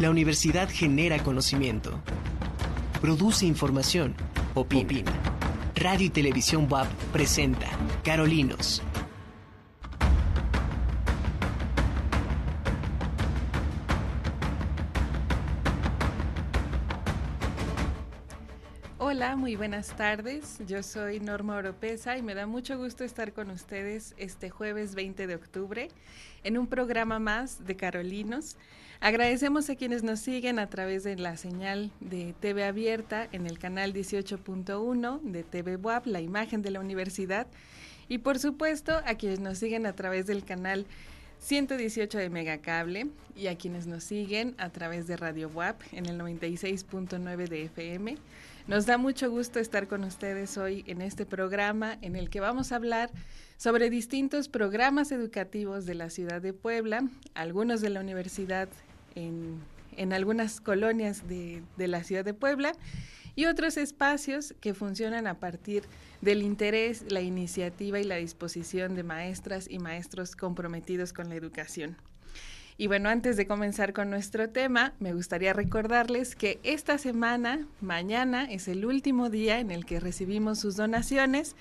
La universidad genera conocimiento, produce información, opina. Radio y Televisión WAP presenta Carolinos. Hola, muy buenas tardes. Yo soy Norma Oropesa y me da mucho gusto estar con ustedes este jueves 20 de octubre en un programa más de Carolinos. Agradecemos a quienes nos siguen a través de la señal de TV abierta en el canal 18.1 de TV WAP, la imagen de la universidad, y por supuesto a quienes nos siguen a través del canal 118 de Megacable y a quienes nos siguen a través de Radio WAP en el 96.9 de FM. Nos da mucho gusto estar con ustedes hoy en este programa en el que vamos a hablar sobre distintos programas educativos de la ciudad de Puebla, algunos de la Universidad en, algunas colonias de, de la ciudad de Puebla y otros espacios que funcionan a partir del interés, la iniciativa y la disposición de maestras y maestros comprometidos con la educación. Y bueno, antes de comenzar con nuestro tema, me gustaría recordarles que esta semana, mañana, es el último día en el que recibimos sus donaciones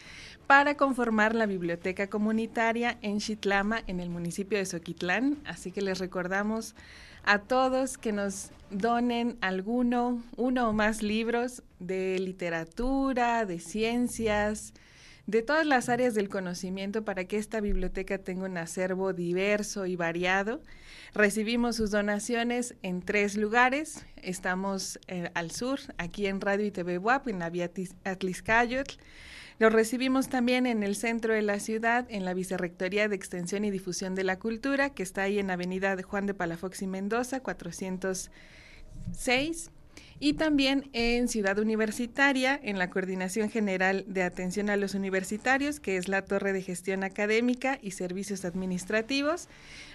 para conformar la biblioteca comunitaria en Chitlama, en el municipio de Soquitlán. Así que les recordamos a todos que nos donen alguno, uno o más libros de literatura, de ciencias, de todas las áreas del conocimiento para que esta biblioteca tenga un acervo diverso y variado. Recibimos sus donaciones en tres lugares. Estamos eh, al sur, aquí en Radio y TV WAP, en la vía Atliscayotl. Lo recibimos también en el centro de la ciudad, en la Vicerrectoría de Extensión y Difusión de la Cultura, que está ahí en Avenida Juan de Palafox y Mendoza, 406 y también en Ciudad Universitaria, en la Coordinación General de Atención a los Universitarios, que es la Torre de Gestión Académica y Servicios Administrativos.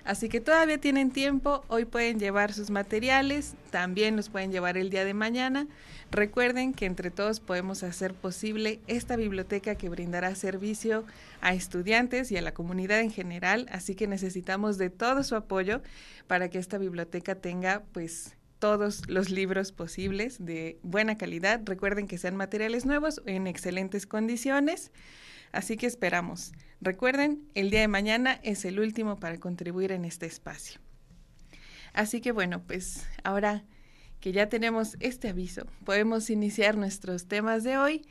Así que todavía tienen tiempo, hoy pueden llevar sus materiales, también los pueden llevar el día de mañana. Recuerden que entre todos podemos hacer posible esta biblioteca que brindará servicio a estudiantes y a la comunidad en general, así que necesitamos de todo su apoyo para que esta biblioteca tenga pues todos los libros posibles de buena calidad. Recuerden que sean materiales nuevos en excelentes condiciones. Así que esperamos. Recuerden, el día de mañana es el último para contribuir en este espacio. Así que bueno, pues ahora que ya tenemos este aviso, podemos iniciar nuestros temas de hoy.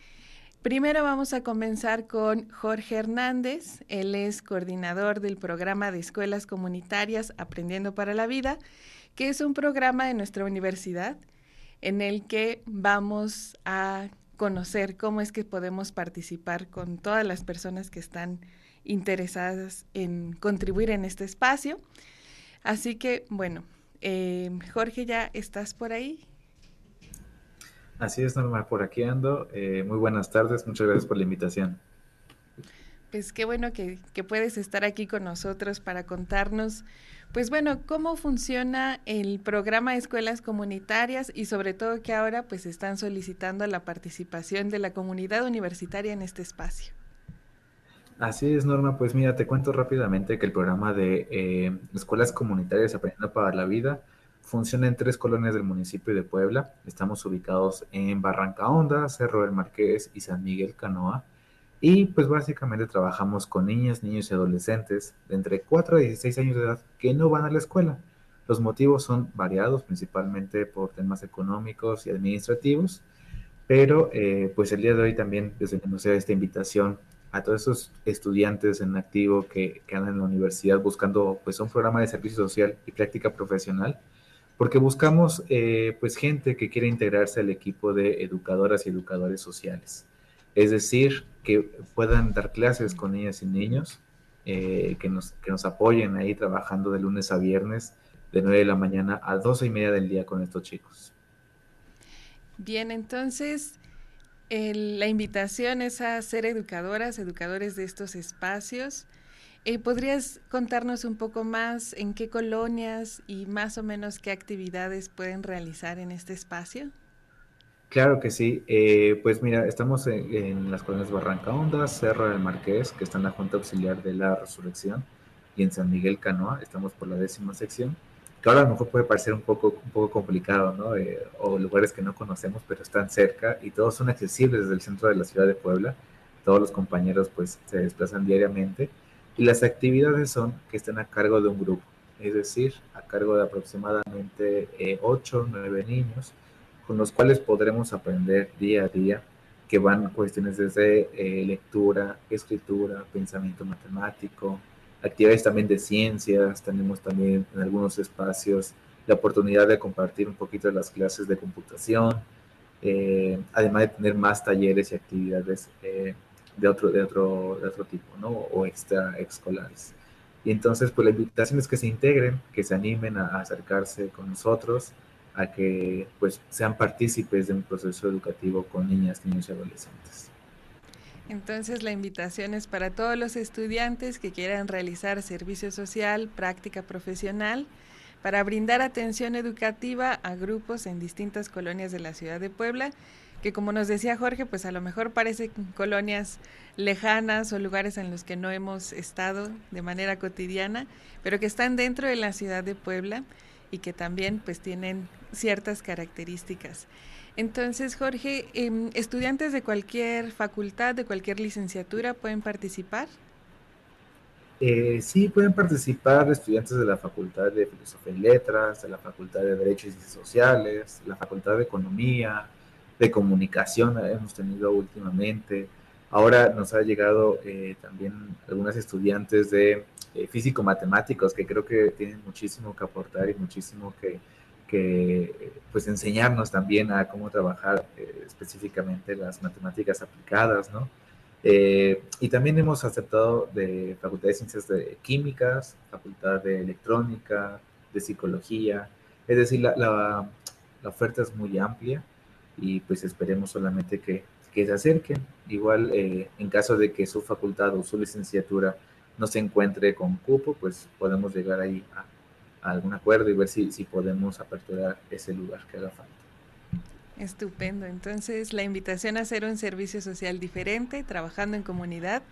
Primero vamos a comenzar con Jorge Hernández. Él es coordinador del programa de escuelas comunitarias Aprendiendo para la Vida que es un programa de nuestra universidad en el que vamos a conocer cómo es que podemos participar con todas las personas que están interesadas en contribuir en este espacio. Así que, bueno, eh, Jorge, ¿ya estás por ahí? Así es, Norma, por aquí ando. Eh, muy buenas tardes, muchas gracias por la invitación. Pues qué bueno que, que puedes estar aquí con nosotros para contarnos pues bueno, ¿cómo funciona el programa de escuelas comunitarias y sobre todo que ahora pues están solicitando la participación de la comunidad universitaria en este espacio? Así es, Norma. Pues mira, te cuento rápidamente que el programa de eh, escuelas comunitarias Aprendiendo para la Vida funciona en tres colonias del municipio de Puebla. Estamos ubicados en Barranca Honda, Cerro del Marqués y San Miguel Canoa. Y pues básicamente trabajamos con niñas, niños y adolescentes de entre 4 a 16 años de edad que no van a la escuela. Los motivos son variados, principalmente por temas económicos y administrativos, pero eh, pues el día de hoy también desde hacer esta invitación a todos esos estudiantes en activo que, que, andan en la universidad buscando pues un programa de servicio social y práctica profesional, porque buscamos eh, pues gente que quiere integrarse al equipo de educadoras y educadores sociales. Es decir, que puedan dar clases con niñas y niños, eh, que, nos, que nos apoyen ahí trabajando de lunes a viernes, de 9 de la mañana a 12 y media del día con estos chicos. Bien, entonces la invitación es a ser educadoras, educadores de estos espacios. Eh, ¿Podrías contarnos un poco más en qué colonias y más o menos qué actividades pueden realizar en este espacio? Claro que sí. Eh, pues mira, estamos en, las colonias Barranca Honda, Cerro del Marqués, que está en la Junta Auxiliar de la Resurrección, y en San Miguel Canoa, estamos por la décima sección. que ahora a lo mejor puede parecer un poco, un poco complicado, ¿no? Eh, o lugares que no conocemos, pero están cerca y todos son accesibles desde el centro de la ciudad de Puebla. Todos los compañeros pues se desplazan diariamente y las actividades son que estén a cargo de un grupo, es decir, a cargo de aproximadamente eh, 8 o 9 niños, con los cuales podremos aprender día a día, que van cuestiones desde eh, lectura, escritura, pensamiento matemático, actividades también de ciencias, tenemos también en algunos espacios la oportunidad de compartir un poquito de las clases de computación, eh, además de tener más talleres y actividades eh, de, otro, de, otro, de otro tipo, ¿no? O extra escolares. Y entonces, pues la invitación es que se integren, que se animen a, acercarse con nosotros, a que pues sean partícipes de un proceso educativo con niñas, niños y adolescentes. Entonces la invitación es para todos los estudiantes que quieran realizar servicio social, práctica profesional, para brindar atención educativa a grupos en distintas colonias de la ciudad de Puebla que como nos decía Jorge, pues a lo mejor parecen colonias lejanas o lugares en los que no hemos estado de manera cotidiana, pero que están dentro de la ciudad de Puebla y que también pues tienen ciertas características. Entonces, Jorge, em, estudiantes de cualquier facultad, de cualquier licenciatura, ¿pueden participar? Eh, sí, pueden participar estudiantes de la Facultad de Filosofía y Letras, de la Facultad de Derechos y Sociales, la Facultad de Economía, de comunicación hemos tenido últimamente. Ahora nos ha llegado eh, también algunas estudiantes de eh, físico-matemáticos que creo que tienen muchísimo que aportar y muchísimo que, pues enseñarnos también a cómo trabajar eh, específicamente las matemáticas aplicadas, ¿no? y también hemos aceptado de Facultad de Ciencias de Químicas, Facultad de Electrónica, de Psicología, es decir, la, la, oferta es muy amplia y pues esperemos solamente que, que se acerquen. Igual eh, en caso de que su facultad o su licenciatura no se encuentre con cupo, pues podemos llegar ahí a, algún acuerdo y ver si, si podemos aperturar ese lugar que haga falta. Estupendo. Entonces, la invitación a hacer un servicio social diferente, trabajando en comunidad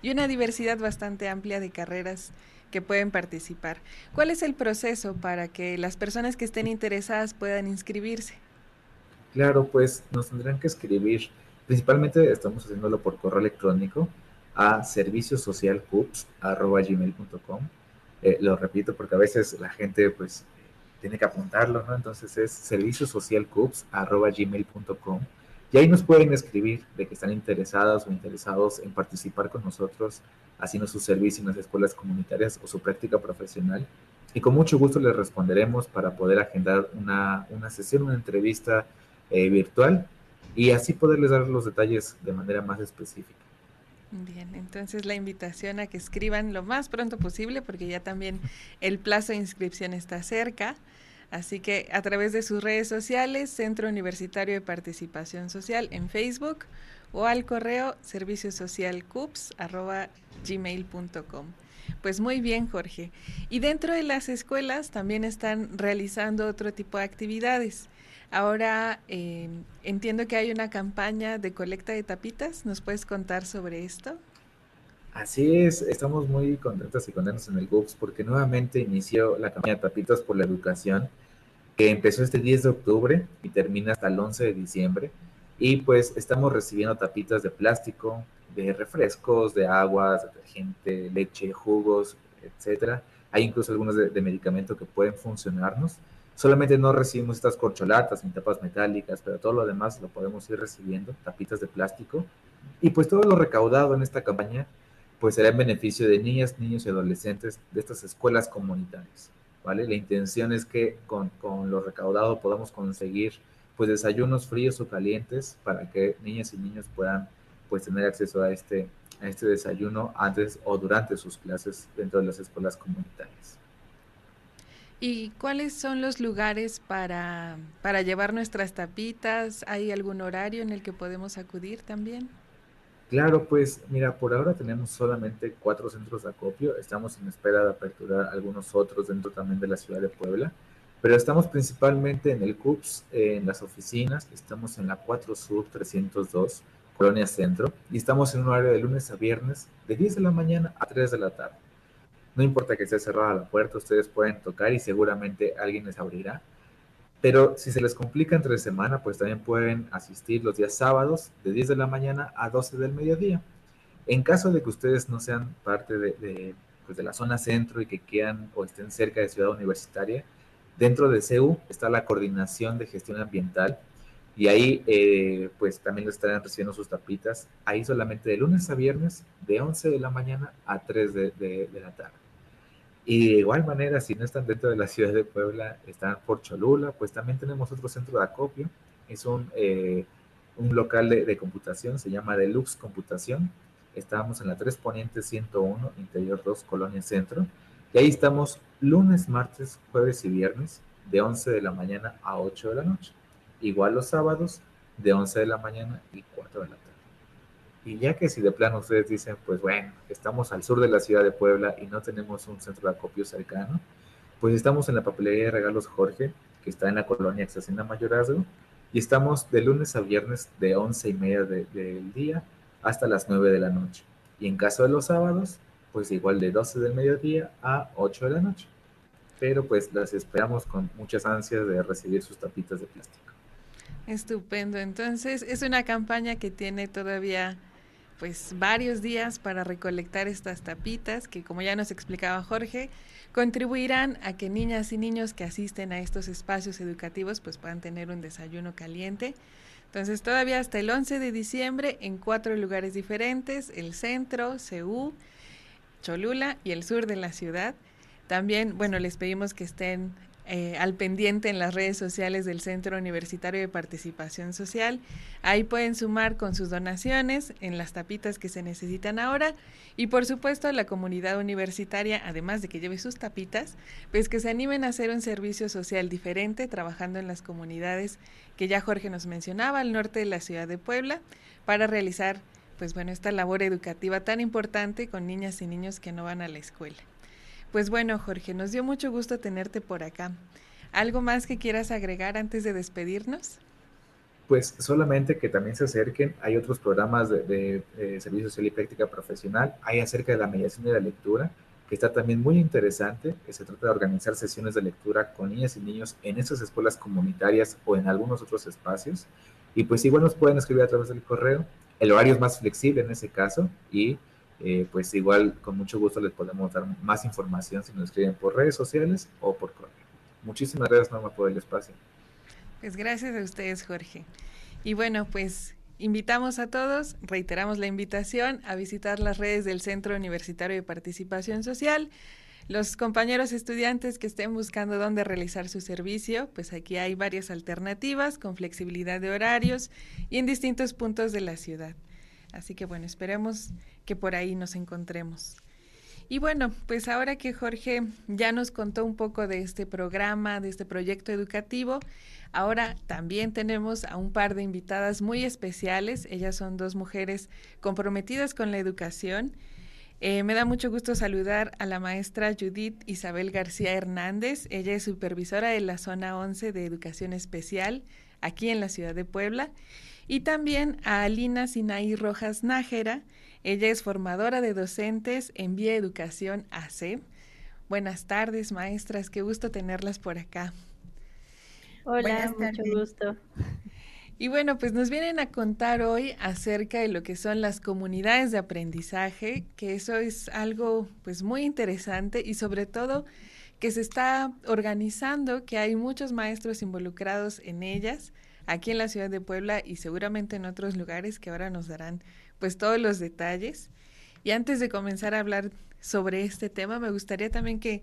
y una diversidad bastante amplia de carreras que pueden participar. ¿Cuál es el proceso para que las personas que estén interesadas puedan inscribirse? Claro, pues nos tendrán que escribir, principalmente estamos haciéndolo por correo electrónico a serviciosocialcups.gmail.com. Eh, lo repito porque a veces la gente pues tiene que apuntarlo, ¿no? Entonces es serviciosocialcups.gmail.com y ahí nos pueden escribir de que están interesadas o interesados en participar con nosotros haciendo su servicio en las escuelas comunitarias o su práctica profesional. Y con mucho gusto les responderemos para poder agendar una, una sesión, una entrevista eh, virtual y así poderles dar los detalles de manera más específica. Bien, entonces la invitación a que escriban lo más pronto posible porque ya también el plazo de inscripción está cerca. Así que a través de sus redes sociales, Centro Universitario de Participación Social en Facebook o al correo serviciosocialcups.gmail.com. Pues muy bien, Jorge. Y dentro de las escuelas también están realizando otro tipo de actividades. Ahora eh, entiendo que hay una campaña de colecta de tapitas. ¿Nos puedes contar sobre esto? Así es, estamos muy contentos y contentos en el GUPS porque nuevamente inició la campaña tapitas por la educación que empezó este 10 de octubre y termina hasta el 11 de diciembre. Y pues estamos recibiendo tapitas de plástico, de refrescos, de aguas, detergente, leche, jugos, etcétera. Hay incluso algunos de, de medicamento que pueden funcionarnos. Solamente no recibimos estas corcholatas ni tapas metálicas, pero todo lo demás lo podemos ir recibiendo, tapitas de plástico. Y pues todo lo recaudado en esta campaña, pues será en beneficio de niñas, niños y adolescentes de estas escuelas comunitarias, ¿vale? La intención es que con, con lo recaudado podamos conseguir pues desayunos fríos o calientes para que niñas y niños puedan pues tener acceso a este, a este desayuno antes o durante sus clases dentro de las escuelas comunitarias. ¿Y cuáles son los lugares para, para llevar nuestras tapitas? ¿Hay algún horario en el que podemos acudir también? Claro, pues mira, por ahora tenemos solamente cuatro centros de acopio. Estamos en espera de aperturar algunos otros dentro también de la ciudad de Puebla. Pero estamos principalmente en el CUPS, en las oficinas. Estamos en la 4 Sur 302, Colonia Centro. Y estamos en un horario de lunes a viernes, de 10 de la mañana a 3 de la tarde. No importa que esté cerrada la puerta, ustedes pueden tocar y seguramente alguien les abrirá. Pero si se les complica entre semana, pues también pueden asistir los días sábados de 10 de la mañana a 12 del mediodía. En caso de que ustedes no sean parte de, pues de la zona centro y que quieran o estén cerca de Ciudad Universitaria, dentro de CEU está la Coordinación de Gestión Ambiental y ahí eh, pues también estarán recibiendo sus tapitas, ahí solamente de lunes a viernes, de 11 de la mañana a 3 de, la tarde. Y de igual manera, si no están dentro de la ciudad de Puebla, están por Cholula, pues también tenemos otro centro de acopio. Es un, eh, un local de, de, computación, se llama Deluxe Computación. Estamos en la 3 Poniente 101, Interior 2, Colonia Centro. Y ahí estamos lunes, martes, jueves y viernes, de 11 de la mañana a 8 de la noche. Igual los sábados, de 11 de la mañana y 4 de la tarde. Y ya que si de plano ustedes dicen, pues bueno, estamos al sur de la ciudad de Puebla y no tenemos un centro de acopio cercano, pues estamos en la papelería de regalos Jorge, que está en la colonia Exacena Mayorazgo, y estamos de lunes a viernes de once y media del día hasta las 9 de la noche. Y en caso de los sábados, pues igual de 12 del mediodía a 8 de la noche. Pero pues las esperamos con muchas ansias de recibir sus tapitas de plástico. Estupendo. Entonces es una campaña que tiene todavía pues varios días para recolectar estas tapitas que como ya nos explicaba Jorge, contribuirán a que niñas y niños que asisten a estos espacios educativos pues puedan tener un desayuno caliente. Entonces todavía hasta el 11 de diciembre en cuatro lugares diferentes, el centro, Ceú, Cholula y el sur de la ciudad. También, bueno, les pedimos que estén eh, al pendiente en las redes sociales del Centro Universitario de Participación Social. Ahí pueden sumar con sus donaciones en las tapitas que se necesitan ahora y por supuesto la comunidad universitaria, además de que lleve sus tapitas, pues que se animen a hacer un servicio social diferente trabajando en las comunidades que ya Jorge nos mencionaba al norte de la ciudad de Puebla para realizar pues bueno, esta labor educativa tan importante con niñas y niños que no van a la escuela. Pues bueno, Jorge, nos dio mucho gusto tenerte por acá. ¿Algo más que quieras agregar antes de despedirnos? Pues solamente que también se acerquen. Hay otros programas de, Servicio Social y Práctica Profesional. Hay acerca de la mediación de la lectura, que está también muy interesante, que se trata de organizar sesiones de lectura con niñas y niños en esas escuelas comunitarias o en algunos otros espacios. Y pues igual nos pueden escribir a través del correo. El horario es más flexible en ese caso y eh, pues igual con mucho gusto les podemos dar más información si nos escriben por redes sociales o por correo. Muchísimas gracias Norma por el espacio. Pues gracias a ustedes Jorge. Y bueno, pues invitamos a todos, reiteramos la invitación a visitar las redes del Centro Universitario de Participación Social. Los compañeros estudiantes que estén buscando dónde realizar su servicio, pues aquí hay varias alternativas con flexibilidad de horarios y en distintos puntos de la ciudad. Así que bueno, esperemos que por ahí nos encontremos. Y bueno, pues ahora que Jorge ya nos contó un poco de este programa, de este proyecto educativo, ahora también tenemos a un par de invitadas muy especiales. Ellas son dos mujeres comprometidas con la educación. Eh, me da mucho gusto saludar a la maestra Judith Isabel García Hernández. Ella es supervisora de la zona 11 de educación especial aquí en la ciudad de Puebla. Y también a Alina Sinaí Rojas Nájera. Ella es formadora de docentes en Vía Educación AC. Buenas tardes, maestras. Qué gusto tenerlas por acá. Hola, mucho gusto. Y bueno, pues nos vienen a contar hoy acerca de lo que son las comunidades de aprendizaje, que eso es algo pues muy interesante y sobre todo que se está organizando, que hay muchos maestros involucrados en ellas aquí en la ciudad de Puebla y seguramente en otros lugares que ahora nos darán pues todos los detalles. Y antes de comenzar a hablar sobre este tema, me gustaría también que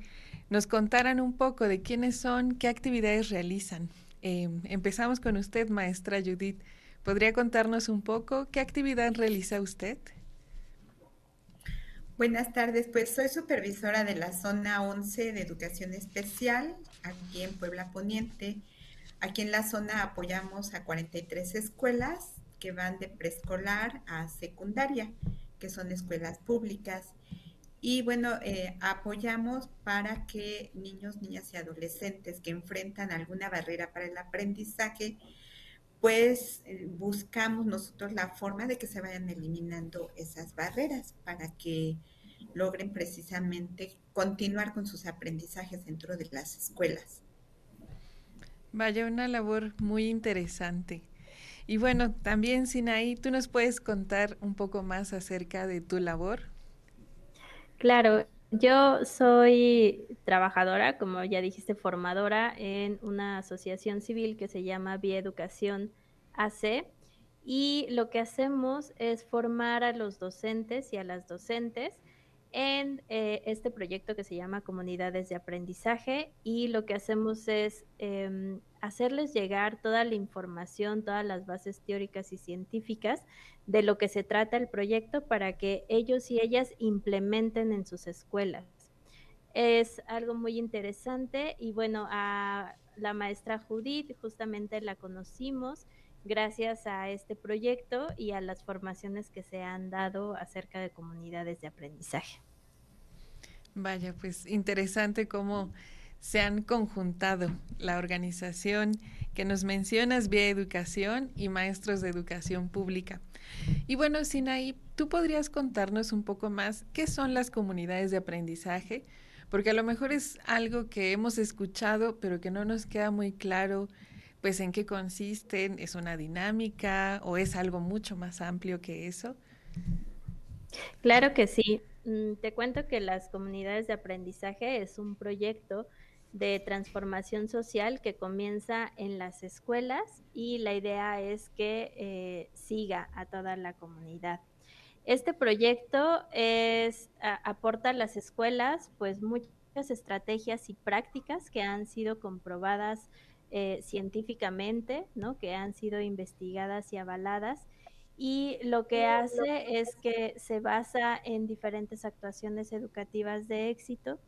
nos contaran un poco de quiénes son, qué actividades realizan. Em, empezamos con usted, maestra Judith. ¿Podría contarnos un poco qué actividad realiza usted? Buenas tardes, pues soy supervisora de la zona 11 de educación especial aquí en Puebla Poniente. Aquí en la zona apoyamos a 43 escuelas que van de preescolar a secundaria, que son escuelas públicas. Y bueno, eh, apoyamos para que niños, niñas y adolescentes que enfrentan alguna barrera para el aprendizaje, pues eh, buscamos nosotros la forma de que se vayan eliminando esas barreras para que logren precisamente continuar con sus aprendizajes dentro de las escuelas. Vaya, una labor muy interesante. Y bueno, también Sinaí, ¿tú nos puedes contar un poco más acerca de tu labor? Claro, yo soy trabajadora, como ya dijiste, formadora en una asociación civil que se llama Bieducación AC y lo que hacemos es formar a los docentes y a las docentes en eh, este proyecto que se llama Comunidades de Aprendizaje y lo que hacemos es em, hacerles llegar toda la información, todas las bases teóricas y científicas de lo que se trata el proyecto para que ellos y ellas implementen en sus escuelas. Es algo muy interesante y bueno, a la maestra Judith justamente la conocimos gracias a este proyecto y a las formaciones que se han dado acerca de comunidades de aprendizaje. Vaya, pues interesante cómo se han conjuntado la organización que nos mencionas, Vía Educación y Maestros de Educación Pública. Y bueno, Sinaí, ¿tú podrías contarnos un poco más qué son las comunidades de aprendizaje? Porque a lo mejor es algo que hemos escuchado, pero que no nos queda muy claro pues en qué consisten, es una dinámica o es algo mucho más amplio que eso. Claro que sí. Mm, te cuento que las comunidades de aprendizaje es un proyecto de transformación social que comienza en las escuelas y la idea es que eh, siga a toda la comunidad. Este proyecto aporta a las escuelas pues muchas estrategias y prácticas que han sido comprobadas eh, científicamente, ¿no? que han sido investigadas y avaladas. Y lo que hace es que se basa en diferentes actuaciones educativas de éxito,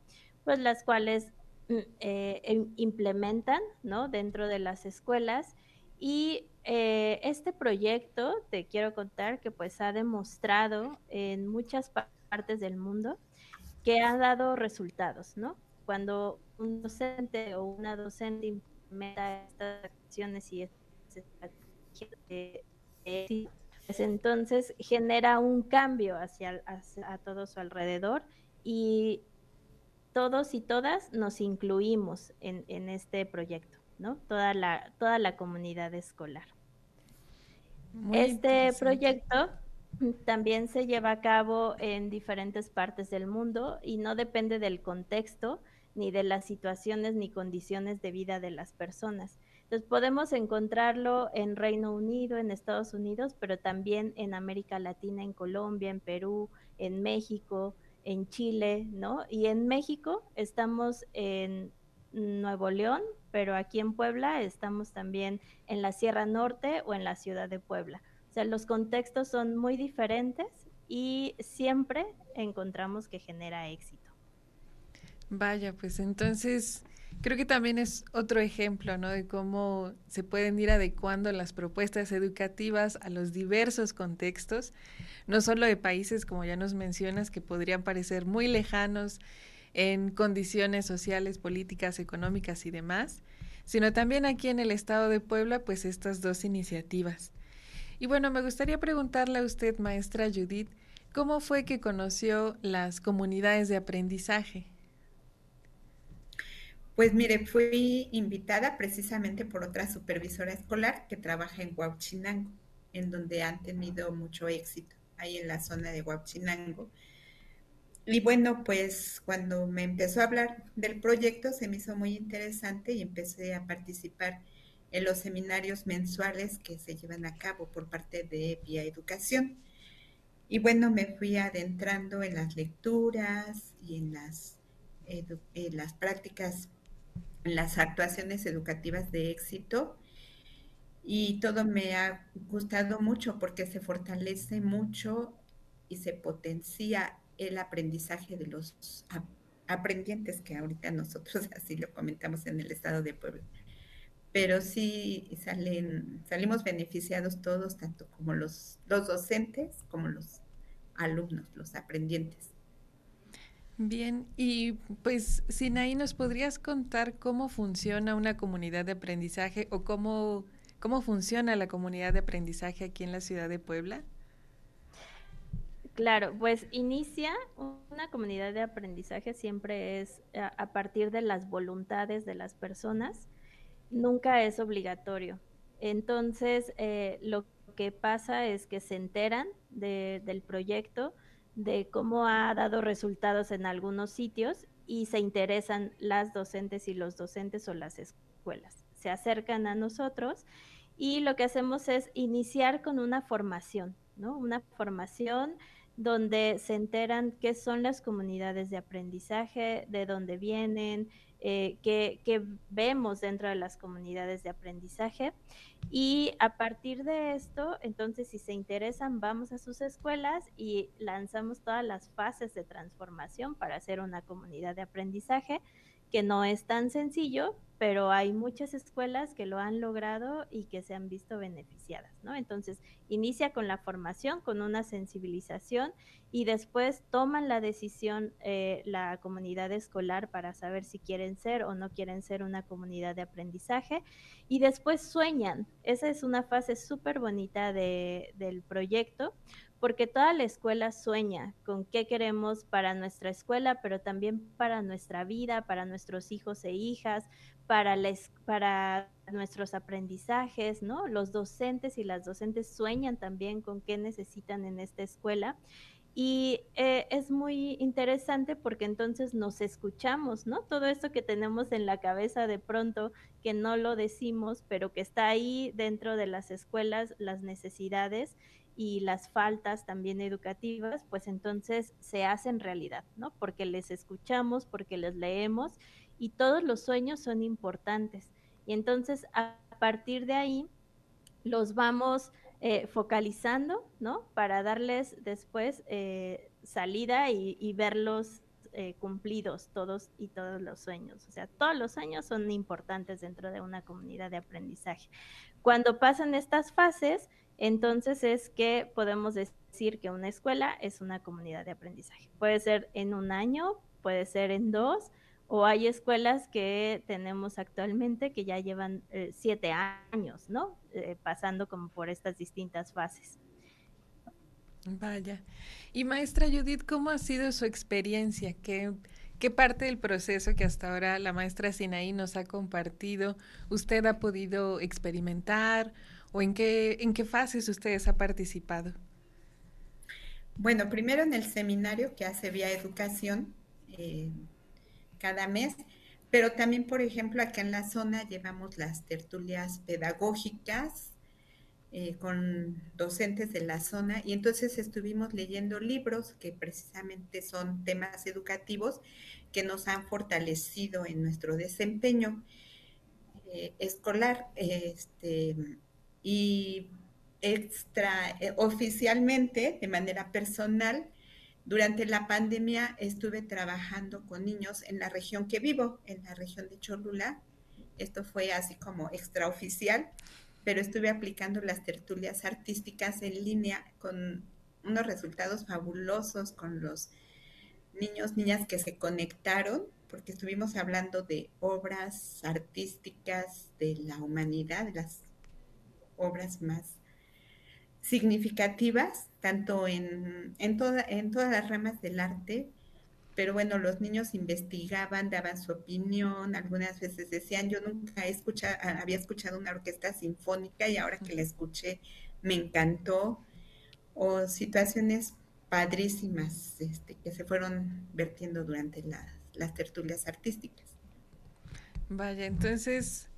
pues las cuales mm, eh, implementan ¿no? dentro de las escuelas. Y eh, este proyecto, te quiero contar que pues ha demostrado en muchas partes del mundo que ha dado resultados, ¿no? Cuando un docente o una docente meta estas acciones y pues entonces genera un cambio hacia, a todo su alrededor y todos y todas nos incluimos en, en, este proyecto, ¿no? Toda la, toda la comunidad escolar. este proyecto también se lleva a cabo en diferentes partes del mundo y no depende del contexto, ni de las situaciones ni condiciones de vida de las personas. Entonces podemos encontrarlo en Reino Unido, en Estados Unidos, pero también en América Latina, en Colombia, en Perú, en México, en Chile, ¿no? Y en México estamos en Nuevo León, pero aquí en Puebla estamos también en la Sierra Norte o en la ciudad de Puebla. O sea, los contextos son muy diferentes y siempre encontramos que genera éxito. Vaya, pues entonces creo que también es otro ejemplo, ¿no? De cómo se pueden ir adecuando las propuestas educativas a los diversos contextos, no solo de países, como ya nos mencionas, que podrían parecer muy lejanos en condiciones sociales, políticas, económicas y demás, sino también aquí en el estado de Puebla, pues estas dos iniciativas. Y bueno, me gustaría preguntarle a usted, maestra Judith, ¿cómo fue que conoció las comunidades de aprendizaje? Pues mire, fui invitada precisamente por otra supervisora escolar que trabaja en Huachinango, en donde han tenido mucho éxito, ahí en la zona de Huachinango. Y bueno, pues cuando me empezó a hablar del proyecto se me hizo muy interesante y empecé a participar en los seminarios mensuales que se llevan a cabo por parte de Vía Educación. Y bueno, me fui adentrando en las lecturas y en las, en las prácticas las actuaciones educativas de éxito y todo me ha gustado mucho porque se fortalece mucho y se potencia el aprendizaje de los aprendientes que ahorita nosotros así lo comentamos en el estado de Puebla. Pero sí salen, salimos beneficiados todos, tanto como los, los docentes como los alumnos, los aprendientes. Bien, y pues Sinaí, ¿nos podrías contar cómo funciona una comunidad de aprendizaje o cómo, cómo funciona la comunidad de aprendizaje aquí en la ciudad de Puebla? Claro, pues inicia una comunidad de aprendizaje siempre es a, partir de las voluntades de las personas, nunca es obligatorio. Entonces, eh, lo que pasa es que se enteran del proyecto, de cómo ha dado resultados en algunos sitios y se interesan las docentes y los docentes o las escuelas. Se acercan a nosotros y lo que hacemos es iniciar con una formación, ¿no? Una formación donde se enteran qué son las comunidades de aprendizaje, de dónde vienen, eh, qué, vemos dentro de las comunidades de aprendizaje. Y a partir de esto, entonces, si se interesan, vamos a sus escuelas y lanzamos todas las fases de transformación para hacer una comunidad de aprendizaje que no es tan sencillo, pero hay muchas escuelas que lo han logrado y que se han visto beneficiadas, ¿no? Entonces, inicia con la formación, con una sensibilización y después toman la decisión eh, la comunidad escolar para saber si quieren ser o no quieren ser una comunidad de aprendizaje y después sueñan. Esa es una fase súper bonita del proyecto porque toda la escuela sueña con qué queremos para nuestra escuela, pero también para nuestra vida, para nuestros hijos e hijas, para, para nuestros aprendizajes, ¿no? Los docentes y las docentes sueñan también con qué necesitan en esta escuela. Y eh, es muy interesante porque entonces nos escuchamos, ¿no? Todo esto que tenemos en la cabeza de pronto, que no lo decimos, pero que está ahí dentro de las escuelas, las necesidades y las faltas también educativas, pues entonces se hacen realidad, ¿no? Porque les escuchamos, porque les leemos y todos los sueños son importantes. Y entonces a partir de ahí los vamos eh, focalizando, ¿no? Para darles después eh, salida y, verlos eh, cumplidos todos y todos los sueños. O sea, todos los sueños son importantes dentro de una comunidad de aprendizaje. Cuando pasan estas fases, entonces es que podemos decir que una escuela es una comunidad de aprendizaje. Puede ser en un año, puede ser en dos, o hay escuelas que tenemos actualmente que ya llevan eh, siete años, ¿no? Eh, pasando como por estas distintas fases. Vaya. Y maestra Judith, ¿cómo ha sido su experiencia? ¿Qué, ¿Qué parte del proceso que hasta ahora la maestra Sinaí nos ha compartido usted ha podido experimentar o en qué, en qué fases ustedes ha participado? Bueno, primero en el seminario que hace Vía Educación eh, cada mes, pero también, por ejemplo, acá en la zona llevamos las tertulias pedagógicas eh, con docentes de la zona y entonces estuvimos leyendo libros que precisamente son temas educativos que nos han fortalecido en nuestro desempeño eh, escolar. Este, y extra eh, oficialmente, de manera personal, durante la pandemia estuve trabajando con niños en la región que vivo, en la región de Cholula. Esto fue así como extraoficial, pero estuve aplicando las tertulias artísticas en línea con unos resultados fabulosos con los niños, niñas que se conectaron, porque estuvimos hablando de obras artísticas de la humanidad, de las obras más significativas, tanto en, en, toda, en todas las ramas del arte, pero bueno, los niños investigaban, daban su opinión, algunas veces decían, yo nunca he escuchado, había escuchado una orquesta sinfónica y ahora que la escuché me encantó, o situaciones padrísimas este, que se fueron vertiendo durante las, las tertulias artísticas. Vaya, entonces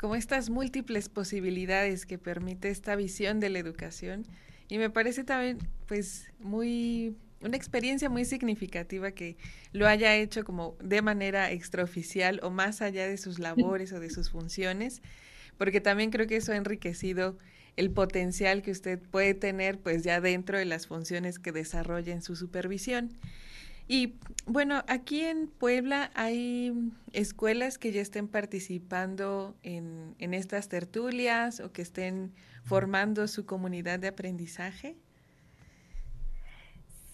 como estas múltiples posibilidades que permite esta visión de la educación y me parece también pues muy una experiencia muy significativa que lo haya hecho como de manera extraoficial o más allá de sus labores o de sus funciones, porque también creo que eso ha enriquecido el potencial que usted puede tener pues ya dentro de las funciones que desarrolla en su supervisión. Y bueno, aquí en Puebla hay escuelas que ya estén participando en, estas tertulias o que estén formando su comunidad de aprendizaje.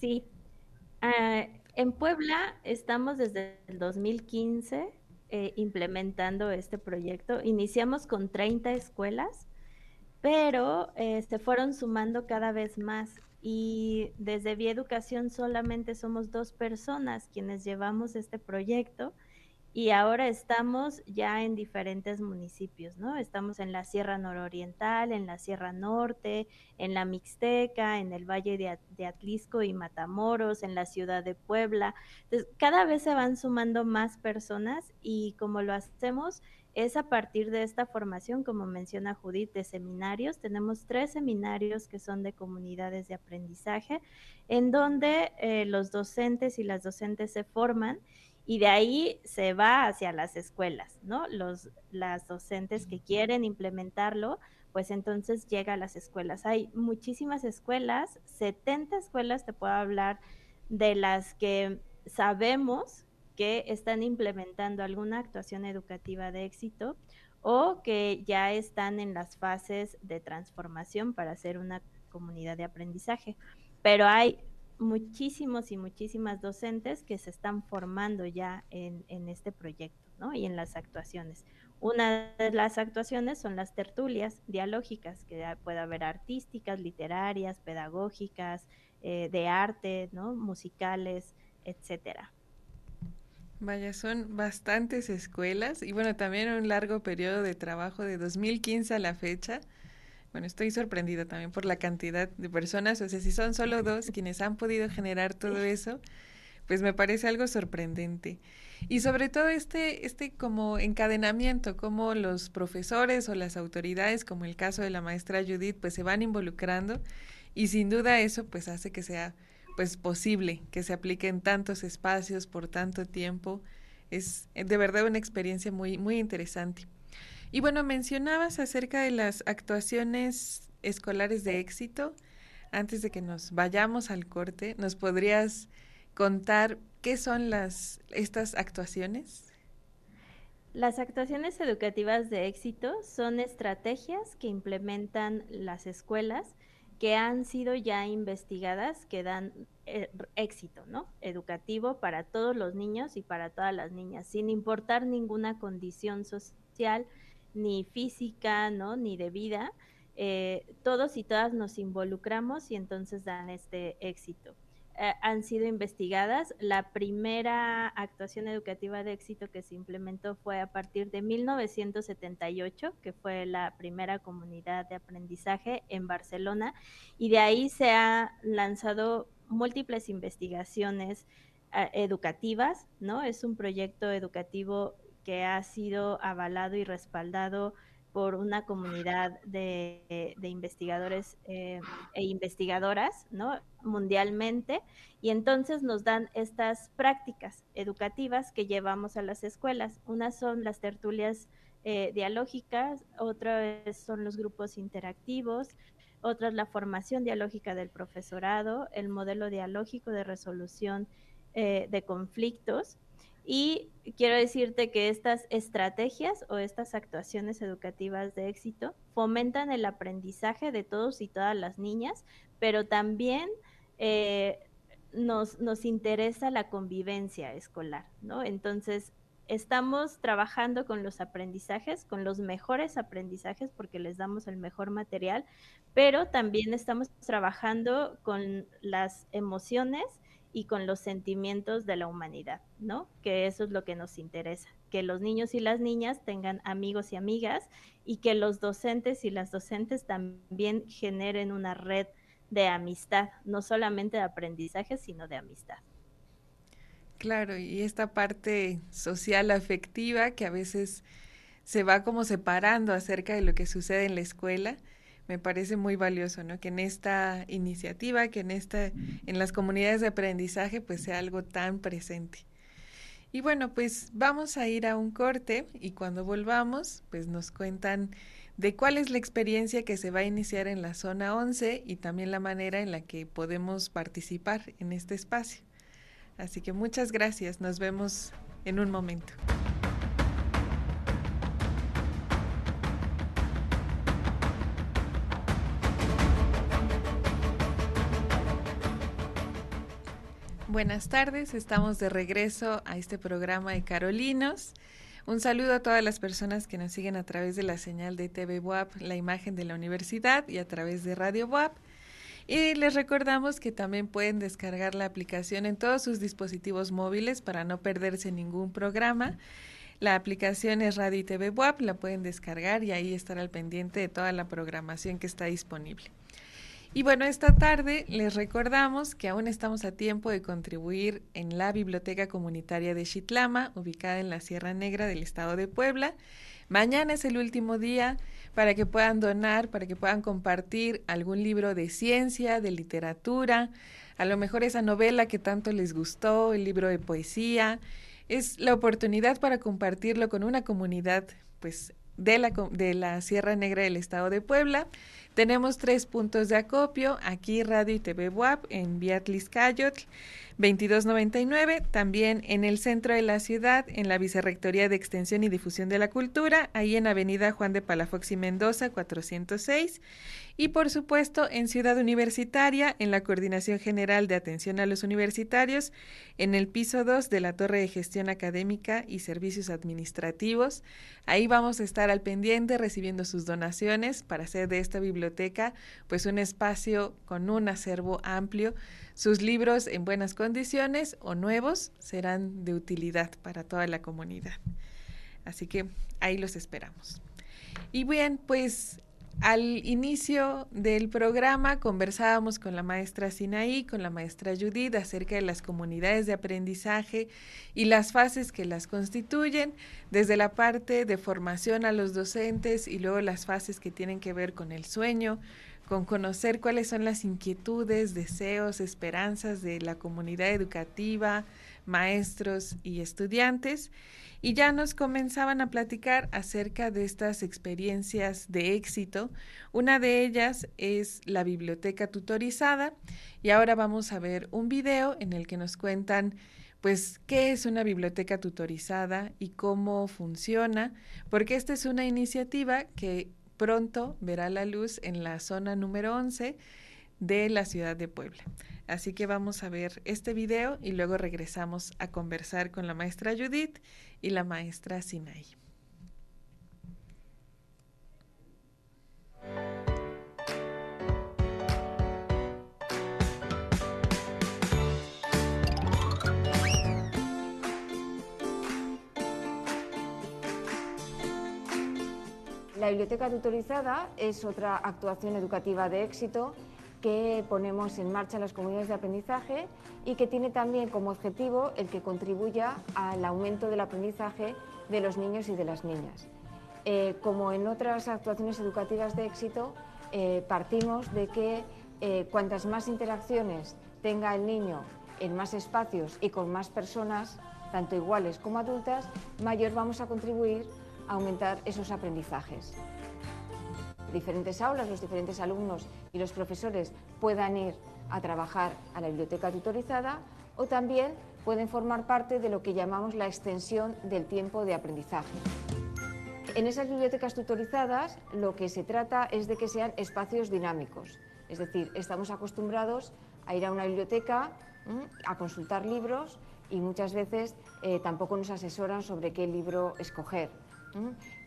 Sí. Ah, en Puebla estamos desde el 2015 eh, implementando este proyecto. Iniciamos con 30 escuelas, pero eh, se fueron sumando cada vez más y desde Bieducación solamente somos dos personas quienes llevamos este proyecto y ahora estamos ya en diferentes municipios, ¿no? Estamos en la Sierra Nororiental, en la Sierra Norte, en la Mixteca, en el Valle de, Atlisco y Matamoros, en la ciudad de Puebla. Entonces, cada vez se van sumando más personas y como lo hacemos es a partir de esta formación, como menciona Judith, de seminarios. Tenemos tres seminarios que son de comunidades de aprendizaje, en donde eh, los docentes y las docentes se forman y de ahí se va hacia las escuelas, ¿no? Los, las docentes que quieren implementarlo, pues entonces llega a las escuelas. Hay muchísimas escuelas, 70 escuelas, te puedo hablar de las que sabemos que están implementando alguna actuación educativa de éxito o que ya están en las fases de transformación para ser una comunidad de aprendizaje. Pero hay muchísimos y muchísimas docentes que se están formando ya en, este proyecto ¿no? y en las actuaciones. Una de las actuaciones son las tertulias dialógicas, que puede haber artísticas, literarias, pedagógicas, eh, de arte, ¿no? musicales, etcétera. Vaya, son bastantes escuelas y bueno, también un largo periodo de trabajo de 2015 a la fecha bueno, estoy sorprendida también por la cantidad de personas, o sea, si son solo dos quienes han podido generar todo eso, pues me parece algo sorprendente. Y sobre todo este, este como encadenamiento, como los profesores o las autoridades, como el caso de la maestra Judith, pues se van involucrando y sin duda eso pues hace que sea pues posible que se aplique en tantos espacios por tanto tiempo. Es de verdad una experiencia muy, muy interesante. Y bueno, mencionabas acerca de las actuaciones escolares de éxito. Antes de que nos vayamos al corte, ¿nos podrías contar qué son las estas actuaciones? Las actuaciones educativas de éxito son estrategias que implementan las escuelas que han sido ya investigadas, que dan eh, éxito, ¿no? Educativo para todos los niños y para todas las niñas, sin importar ninguna condición social, ni física, ¿no? Ni de vida, eh, todos y todas nos involucramos y entonces dan este éxito. Eh, han sido investigadas. La primera actuación educativa de éxito que se implementó fue a partir de 1978, que fue la primera comunidad de aprendizaje en Barcelona, y de ahí se ha lanzado múltiples investigaciones eh, educativas, ¿no? Es un proyecto educativo que ha sido avalado y respaldado por una comunidad de, investigadores eh, e investigadoras ¿no? mundialmente y entonces nos dan estas prácticas educativas que llevamos a las escuelas. Unas son las tertulias eh, dialógicas, otras son los grupos interactivos, otras la formación dialógica del profesorado, el modelo dialógico de resolución eh, de conflictos y quiero decirte que estas estrategias o estas actuaciones educativas de éxito fomentan el aprendizaje de todos y todas las niñas, pero también eh, nos, nos interesa la convivencia escolar, ¿no? Entonces, estamos trabajando con los aprendizajes, con los mejores aprendizajes porque les damos el mejor material, pero también estamos trabajando con las emociones y con los sentimientos de la humanidad, ¿no? Que eso es lo que nos interesa, que los niños y las niñas tengan amigos y amigas y que los docentes y las docentes también generen una red de amistad, no solamente de aprendizaje, sino de amistad. Claro, y esta parte social afectiva que a veces se va como separando acerca de lo que sucede en la escuela, me parece muy valioso, ¿no? Que en esta iniciativa, que en esta, en las comunidades de aprendizaje, pues sea algo tan presente. Y bueno, pues vamos a ir a un corte y cuando volvamos, pues nos cuentan de cuál es la experiencia que se va a iniciar en la zona 11 y también la manera en la que podemos participar en este espacio. Así que muchas gracias, nos vemos en un momento. Buenas tardes, estamos de regreso a este programa de Carolinos. Un saludo a todas las personas que nos siguen a través de la señal de TV WAP, la imagen de la universidad y a través de Radio WAP. Y les recordamos que también pueden descargar la aplicación en todos sus dispositivos móviles para no perderse ningún programa. La aplicación es Radio y TV WAP, la pueden descargar y ahí estar al pendiente de toda la programación que está disponible. Y bueno, esta tarde les recordamos que aún estamos a tiempo de contribuir en la Biblioteca Comunitaria de Chitlama, ubicada en la Sierra Negra del Estado de Puebla. Mañana es el último día para que puedan donar, para que puedan compartir algún libro de ciencia, de literatura, a lo mejor esa novela que tanto les gustó, el libro de poesía. Es la oportunidad para compartirlo con una comunidad pues de la, de la Sierra Negra del Estado de Puebla. Tenemos tres puntos de acopio, aquí Radio y TV WAP en Beatlis Cayotl. 2299, también en el centro de la ciudad, en la Vicerrectoría de Extensión y Difusión de la Cultura, ahí en Avenida Juan de Palafox y Mendoza, 406, y por supuesto en Ciudad Universitaria, en la Coordinación General de Atención a los Universitarios, en el piso 2 de la Torre de Gestión Académica y Servicios Administrativos. Ahí vamos a estar al pendiente recibiendo sus donaciones para hacer de esta biblioteca pues un espacio con un acervo amplio sus libros en buenas condiciones o nuevos serán de utilidad para toda la comunidad. Así que ahí los esperamos. Y bien, pues al inicio del programa conversábamos con la maestra Sinaí, con la maestra Judith acerca de las comunidades de aprendizaje y las fases que las constituyen, desde la parte de formación a los docentes y luego las fases que tienen que ver con el sueño, con conocer cuáles son las inquietudes, deseos, esperanzas de la comunidad educativa, maestros y estudiantes. Y ya nos comenzaban a platicar acerca de estas experiencias de éxito. Una de ellas es la biblioteca tutorizada y ahora vamos a ver un video en el que nos cuentan pues qué es una biblioteca tutorizada y cómo funciona, porque esta es una iniciativa que pronto verá la luz en la zona número 11 de la ciudad de Puebla. Así que vamos a ver este video y luego regresamos a conversar con la maestra Judith y la maestra Sinai. La biblioteca tutorizada es otra actuación educativa de éxito que ponemos en marcha las comunidades de aprendizaje y que tiene también como objetivo el que contribuya al aumento del aprendizaje de los niños y de las niñas. Eh, como en otras actuaciones educativas de éxito, eh, partimos de que eh, cuantas más interacciones tenga el niño en más espacios y con más personas, tanto iguales como adultas, mayor vamos a contribuir aumentar esos aprendizajes. Diferentes aulas, los diferentes alumnos y los profesores puedan ir a trabajar a la biblioteca tutorizada o también pueden formar parte de lo que llamamos la extensión del tiempo de aprendizaje. En esas bibliotecas tutorizadas lo que se trata es de que sean espacios dinámicos, es decir, estamos acostumbrados a ir a una biblioteca, a consultar libros y muchas veces eh, tampoco nos asesoran sobre qué libro escoger.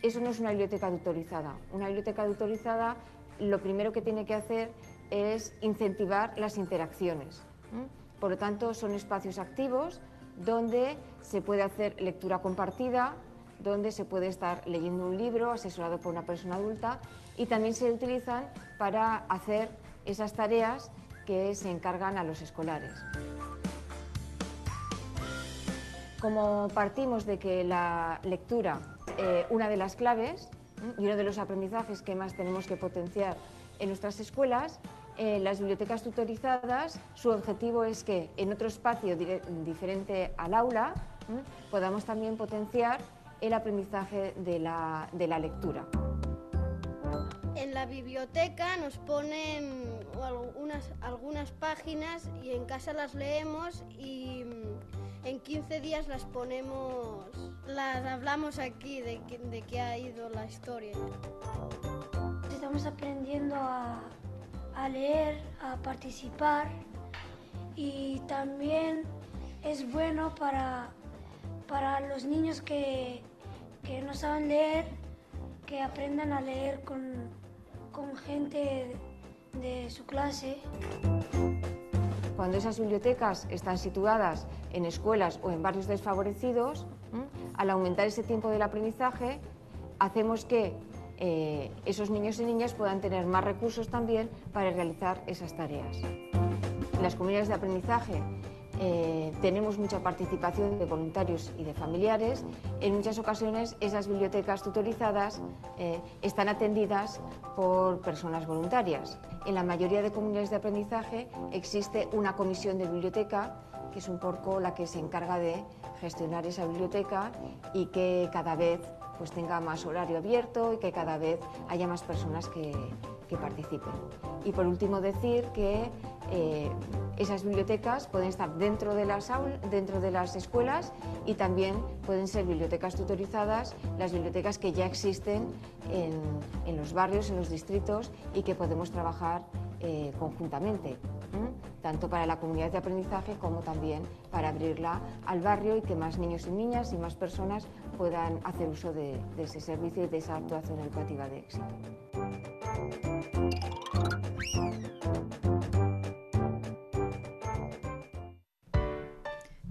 Eso no es una biblioteca tutorizada. Una biblioteca tutorizada lo primero que tiene que hacer es incentivar las interacciones. Por lo tanto, son espacios activos donde se puede hacer lectura compartida, donde se puede estar leyendo un libro asesorado por una persona adulta y también se utilizan para hacer esas tareas que se encargan a los escolares. Como partimos de que la lectura eh, una de las claves y uno de los aprendizajes que más tenemos que potenciar en nuestras escuelas, eh, las bibliotecas tutorizadas, su objetivo es que en otro espacio diferente al aula podamos también potenciar el aprendizaje de la, de la lectura. En la biblioteca nos ponen algunas, algunas páginas y en casa las leemos y en 15 días las ponemos, las hablamos aquí de, qué ha ido la historia. Estamos aprendiendo a, a leer, a participar y también es bueno para, para los niños que, que, no saben leer, que aprendan a leer con, con gente de su clase. Cuando esas bibliotecas están situadas en escuelas o en barrios desfavorecidos, al aumentar ese tiempo del aprendizaje, hacemos que eh, esos niños y niñas puedan tener más recursos también para realizar esas tareas. Las comunidades de aprendizaje eh, tenemos mucha participación de voluntarios y de familiares. En muchas ocasiones esas bibliotecas tutorizadas eh, están atendidas por personas voluntarias. En la mayoría de comunidades de aprendizaje existe una comisión de biblioteca que es un poco la que se encarga de gestionar esa biblioteca y que cada vez pues tenga más horario abierto y que cada vez haya más personas que, que participen. Y por último decir que eh, esas bibliotecas pueden estar dentro de, las dentro de las escuelas y también pueden ser bibliotecas tutorizadas, las bibliotecas que ya existen en, en los barrios, en los distritos y que podemos trabajar eh, conjuntamente, tanto para la comunidad de aprendizaje como también para abrirla al barrio y que más niños y niñas y más personas puedan hacer uso de, de ese servicio y de esa actuación educativa de éxito.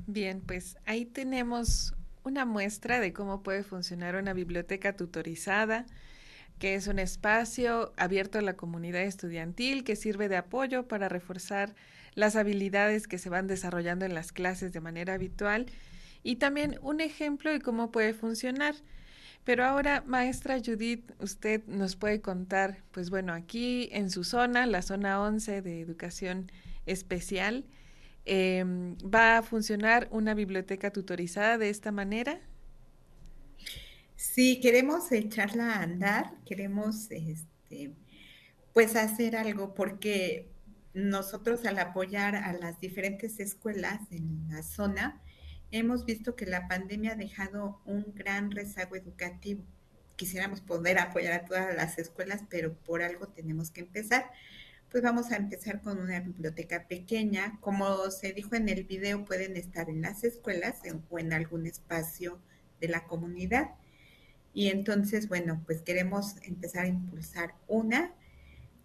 Bien, pues ahí tenemos una muestra de cómo puede funcionar una biblioteca tutorizada que es un espacio abierto a la comunidad estudiantil que sirve de apoyo para reforzar las habilidades que se van desarrollando en las clases de manera habitual y también un ejemplo de cómo puede funcionar. Pero ahora, maestra Judith, usted nos puede contar, pues bueno, aquí en su zona, la zona 11 de educación especial, em, ¿va a funcionar una biblioteca tutorizada de esta manera? Sí, queremos echarla a andar, queremos este, pues hacer algo porque nosotros al apoyar a las diferentes escuelas en la zona, hemos visto que la pandemia ha dejado un gran rezago educativo. Quisiéramos poder apoyar a todas las escuelas, pero por algo tenemos que empezar. Pues vamos a empezar con una biblioteca pequeña. Como se dijo en el video, pueden estar en las escuelas o en algún espacio de la comunidad. Y entonces, bueno, pues queremos empezar a impulsar una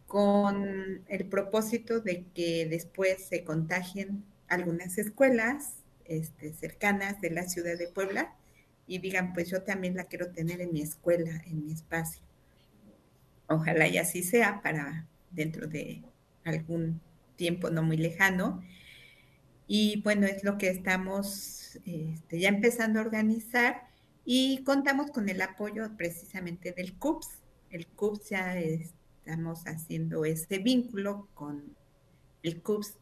con el propósito de que después se contagien algunas escuelas este, cercanas de la ciudad de Puebla y digan, pues yo también la quiero tener en mi escuela, en mi espacio. Ojalá y así sea para dentro de algún tiempo no muy lejano. Y bueno, es lo que estamos este, ya empezando a organizar y contamos con el apoyo precisamente del CUPS. El CUPS ya estamos haciendo ese vínculo con el CUPS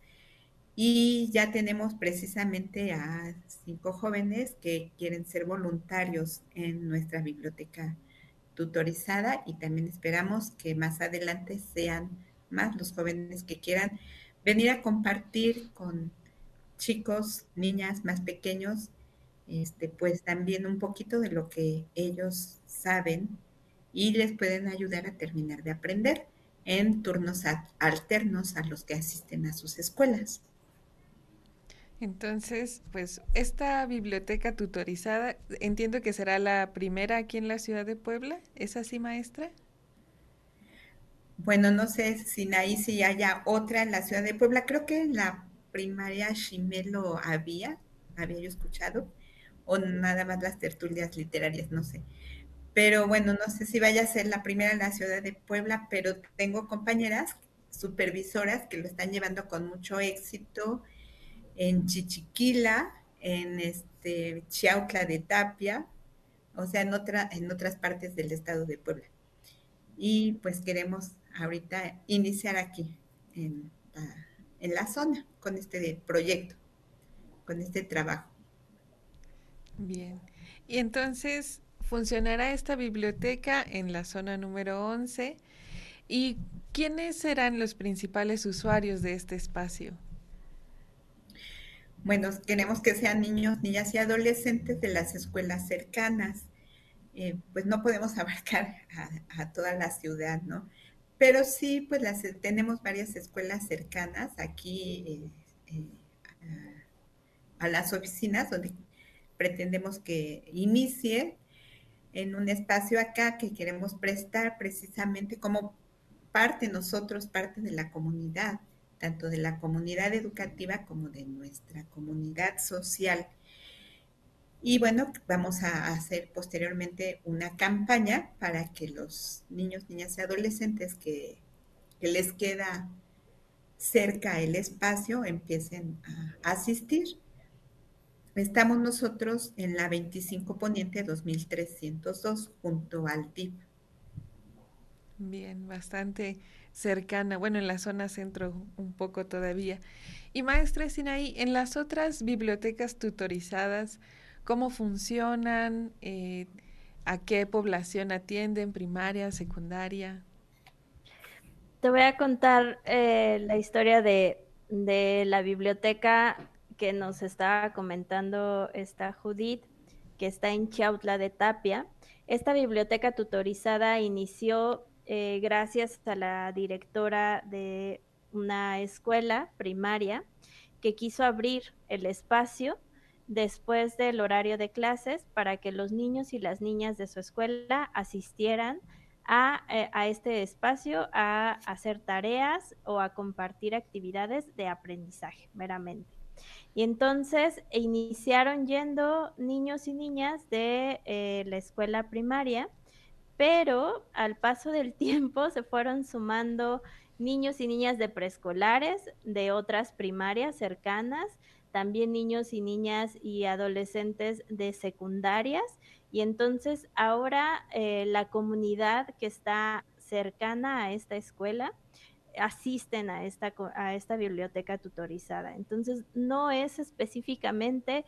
y ya tenemos precisamente a cinco jóvenes que quieren ser voluntarios en nuestra biblioteca tutorizada y también esperamos que más adelante sean más los jóvenes que quieran venir a compartir con chicos, niñas más pequeños este, pues también un poquito de lo que ellos saben y les pueden ayudar a terminar de aprender en turnos alternos a los que asisten a sus escuelas. Entonces, pues esta biblioteca tutorizada, entiendo que será la primera aquí en la ciudad de Puebla, ¿es así, maestra? Bueno, no sé si ahí si haya otra en la ciudad de Puebla. Creo que en la primaria Chimelo había, había yo escuchado, o nada más las tertulias literarias, no sé. Pero bueno, no sé si vaya a ser la primera en la ciudad de Puebla, pero tengo compañeras supervisoras que lo están llevando con mucho éxito en Chichiquila, en este Chiautla de Tapia, o sea, en, otra, en otras partes del estado de Puebla. Y pues queremos ahorita iniciar aquí, en en la zona, con este proyecto, con este trabajo. Bien. Y entonces funcionará esta biblioteca en la zona número 11. ¿Y quiénes serán los principales usuarios de este espacio? Bueno, queremos que sean niños, niñas y adolescentes de las escuelas cercanas. Eh, pues no podemos abarcar a, toda la ciudad, ¿no? Pero sí, pues las, tenemos varias escuelas cercanas aquí eh, eh, a, a, las oficinas donde pretendemos que inicie en un espacio acá que queremos prestar precisamente como parte nosotros, parte de la comunidad, tanto de la comunidad educativa como de nuestra comunidad social. Y bueno, vamos a hacer posteriormente una campaña para que los niños, niñas y adolescentes que, les queda cerca el espacio empiecen a asistir. Estamos nosotros en la 25 Poniente 2302 junto al DIP. Bien, bastante cercana, bueno, en la zona centro un poco todavía. Y maestra Sinaí, en las otras bibliotecas tutorizadas, ¿cómo funcionan? Eh, ¿A qué población atienden? ¿Primaria, secundaria? Te voy a contar eh, la historia de, de la biblioteca que nos estaba comentando esta Judith, que está en Chautla de Tapia. Esta biblioteca tutorizada inició eh, gracias a la directora de una escuela primaria que quiso abrir el espacio después del horario de clases para que los niños y las niñas de su escuela asistieran a, eh, a, este espacio a hacer tareas o a compartir actividades de aprendizaje meramente. Y entonces iniciaron yendo niños y niñas de eh, la escuela primaria pero al paso del tiempo se fueron sumando niños y niñas de preescolares, de otras primarias cercanas, también niños y niñas y adolescentes de secundarias. Y entonces ahora eh, la comunidad que está cercana a esta escuela asisten a esta, a esta biblioteca tutorizada. Entonces no es específicamente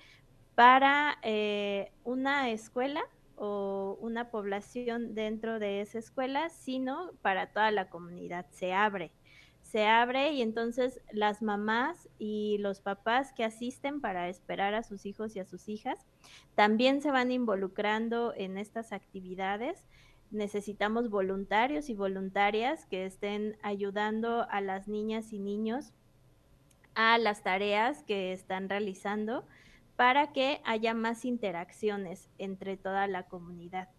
para eh, una escuela, o una población dentro de esa escuela, sino para toda la comunidad. Se abre, se abre y entonces las mamás y los papás que asisten para esperar a sus hijos y a sus hijas también se van involucrando en estas actividades. Necesitamos voluntarios y voluntarias que estén ayudando a las niñas y niños a las tareas que están realizando para que haya más interacciones entre toda la comunidad.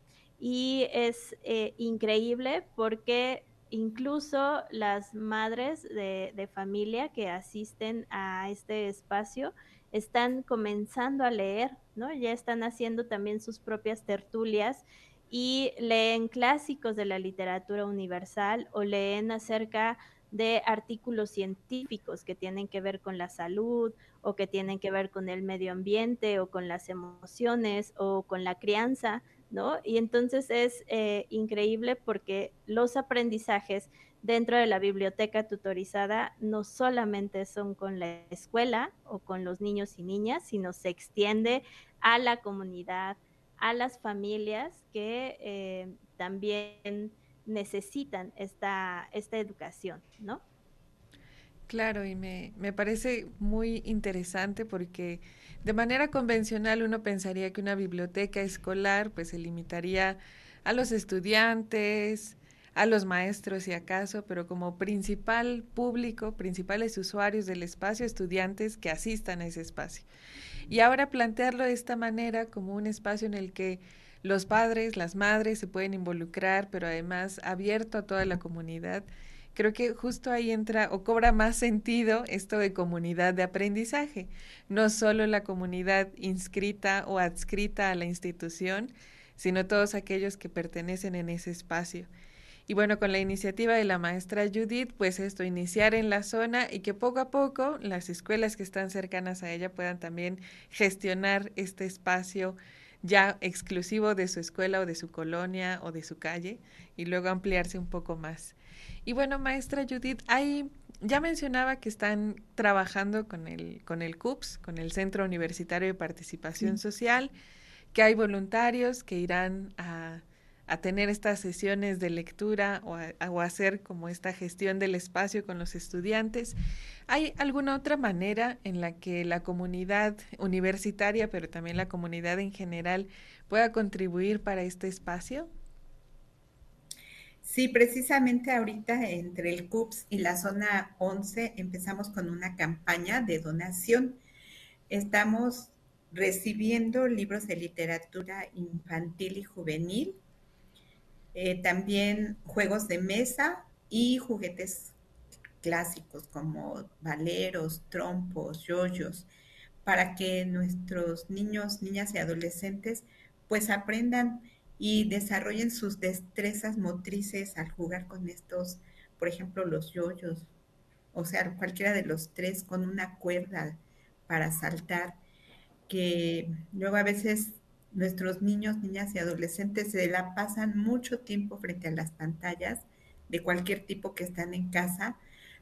Y es eh, increíble porque incluso las madres de, familia que asisten a este espacio están comenzando a leer, ¿no? Ya están haciendo también sus propias tertulias y leen clásicos de la literatura universal o leen acerca de artículos científicos que tienen que ver con la salud o que tienen que ver con el medio ambiente o con las emociones o con la crianza, ¿no? Y entonces es eh, increíble porque los aprendizajes dentro de la biblioteca tutorizada no solamente son con la escuela o con los niños y niñas, sino se extiende a la comunidad, a las familias que eh, también necesitan esta, esta educación, ¿no? Claro, y me, me, parece muy interesante porque de manera convencional uno pensaría que una biblioteca escolar pues se limitaría a los estudiantes, a los maestros y acaso, pero como principal público, principales usuarios del espacio, estudiantes que asistan a ese espacio. Y ahora plantearlo de esta manera como un espacio en el que los padres, las madres se pueden involucrar, pero además abierto a toda la comunidad. Creo que justo ahí entra o cobra más sentido esto de comunidad de aprendizaje, no solo la comunidad inscrita o adscrita a la institución, sino todos aquellos que pertenecen en ese espacio. Y bueno, con la iniciativa de la maestra Judith, pues esto, iniciar en la zona y que poco a poco las escuelas que están cercanas a ella puedan también gestionar este espacio ya exclusivo de su escuela o de su colonia o de su calle y luego ampliarse un poco más. Y bueno, maestra Judith, hay, ya mencionaba que están trabajando con el, con el CUPS, con el Centro Universitario de Participación Social, que hay voluntarios que irán a a tener estas sesiones de lectura o a, hacer como esta gestión del espacio con los estudiantes. ¿Hay alguna otra manera en la que la comunidad universitaria, pero también la comunidad en general, pueda contribuir para este espacio? Sí, precisamente ahorita entre el CUPS y la zona 11 empezamos con una campaña de donación. Estamos recibiendo libros de literatura infantil y juvenil eh, también juegos de mesa y juguetes clásicos como valeros, trompos, yoyos, para que nuestros niños, niñas y adolescentes pues aprendan y desarrollen sus destrezas motrices al jugar con estos, por ejemplo, los yoyos, o sea, cualquiera de los tres con una cuerda para saltar, que luego a veces nuestros niños, niñas y adolescentes se la pasan mucho tiempo frente a las pantallas de cualquier tipo que están en casa.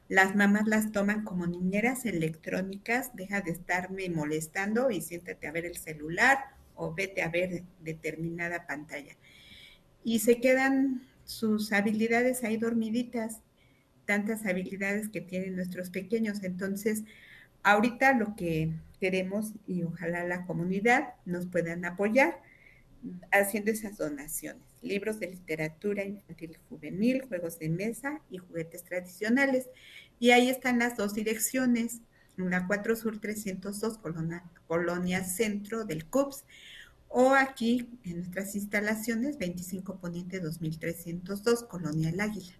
Las mamás las toman como niñeras electrónicas, deja de estarme molestando y siéntate a ver el celular o vete a ver determinada pantalla. Y se quedan sus habilidades ahí dormiditas, tantas habilidades que tienen nuestros pequeños. Entonces, ahorita lo que queremos y ojalá la comunidad nos puedan apoyar haciendo esas donaciones. Libros de literatura infantil y juvenil, juegos de mesa y juguetes tradicionales. Y ahí están las dos direcciones, la 4 Sur 302, Colonia, Colonia Centro del CUPS, o aquí en nuestras instalaciones 25 Poniente 2302, Colonia El Águila.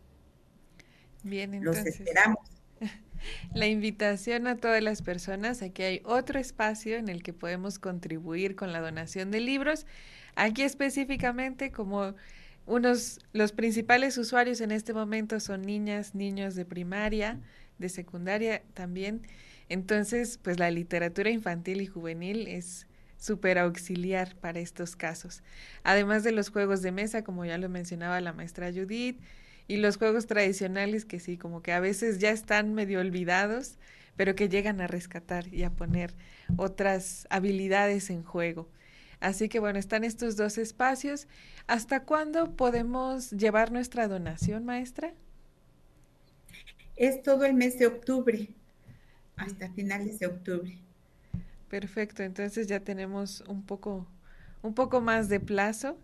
Bien, entonces. Los esperamos. La invitación a todas las personas, aquí hay otro espacio en el que podemos contribuir con la donación de libros. Aquí específicamente como unos, los principales usuarios en este momento son niñas, niños de primaria, de secundaria también. Entonces, pues la literatura infantil y juvenil es súper auxiliar para estos casos. Además de los juegos de mesa, como ya lo mencionaba la maestra Judith, y los juegos tradicionales que sí, como que a veces ya están medio olvidados, pero que llegan a rescatar y a poner otras habilidades en juego. Así que bueno, están estos dos espacios. ¿Hasta cuándo podemos llevar nuestra donación, maestra? Es todo el mes de octubre, hasta finales de octubre. Perfecto, entonces ya tenemos un poco, un poco más de plazo.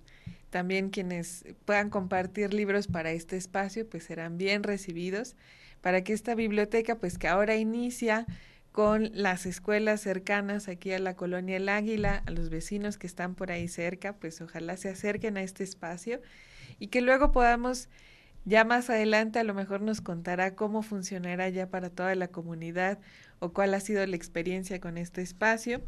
También quienes puedan compartir libros para este espacio, pues serán bien recibidos para que esta biblioteca, pues que ahora inicia con las escuelas cercanas aquí a la colonia El Águila, a los vecinos que están por ahí cerca, pues ojalá se acerquen a este espacio y que luego podamos, ya más adelante a lo mejor nos contará cómo funcionará ya para toda la comunidad o cuál ha sido la experiencia con este espacio.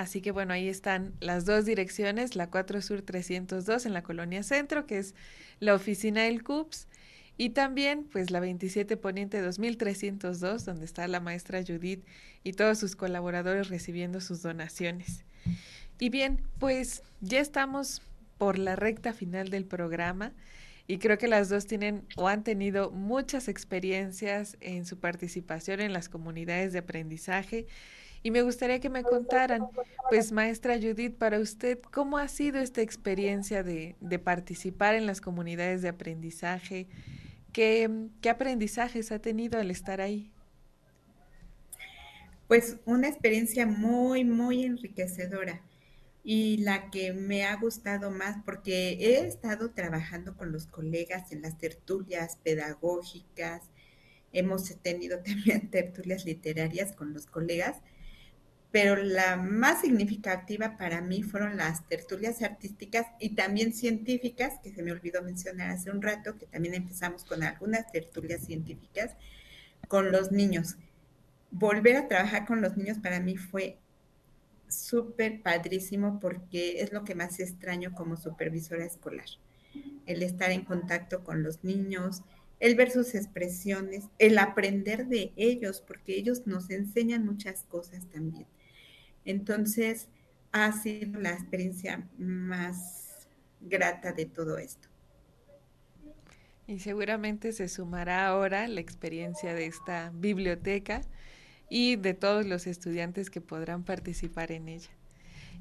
Así que bueno, ahí están las dos direcciones, la 4 Sur 302 en la Colonia Centro, que es la oficina del CUPS, y también pues la 27 Poniente 2302, donde está la maestra Judith y todos sus colaboradores recibiendo sus donaciones. Y bien, pues ya estamos por la recta final del programa y creo que las dos tienen o han tenido muchas experiencias en su participación en las comunidades de aprendizaje y me gustaría que me contaran, pues maestra Judith, para usted, ¿cómo ha sido esta experiencia de, de participar en las comunidades de aprendizaje? ¿Qué, ¿Qué aprendizajes ha tenido al estar ahí? Pues una experiencia muy, muy enriquecedora y la que me ha gustado más porque he estado trabajando con los colegas en las tertulias pedagógicas, hemos tenido también tertulias literarias con los colegas pero la más significativa para mí fueron las tertulias artísticas y también científicas, que se me olvidó mencionar hace un rato, que también empezamos con algunas tertulias científicas con los niños. Volver a trabajar con los niños para mí fue súper padrísimo porque es lo que más extraño como supervisora escolar. El estar en contacto con los niños, el ver sus expresiones, el aprender de ellos, porque ellos nos enseñan muchas cosas también. Entonces, ha sido la experiencia más grata de todo esto. Y seguramente se sumará ahora la experiencia de esta biblioteca y de todos los estudiantes que podrán participar en ella.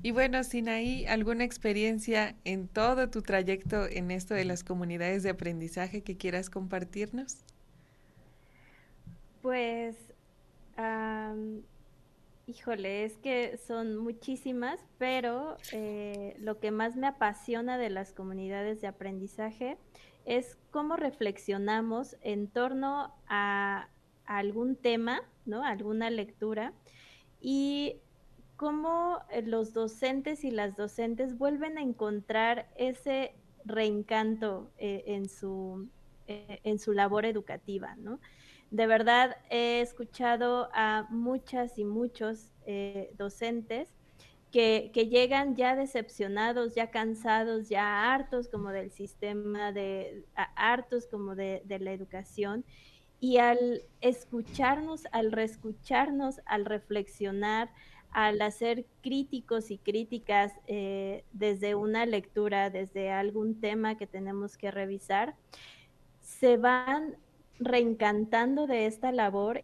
Y bueno, Sinaí, ¿alguna experiencia en todo tu trayecto en esto de las comunidades de aprendizaje que quieras compartirnos? Pues Híjole, es que son muchísimas, pero eh, lo que más me apasiona de las comunidades de aprendizaje es cómo reflexionamos en torno a, algún tema, ¿no? alguna lectura, y cómo eh, los docentes y las docentes vuelven a encontrar ese reencanto eh, en, su, en su labor educativa, ¿no? De verdad he escuchado a muchas y muchos eh, docentes que, llegan ya decepcionados, ya cansados, ya hartos como del sistema, de, hartos como de, la educación. Y al escucharnos, al reescucharnos, al reflexionar, al hacer críticos y críticas eh, desde una lectura, desde algún tema que tenemos que revisar, se van reencantando de esta labor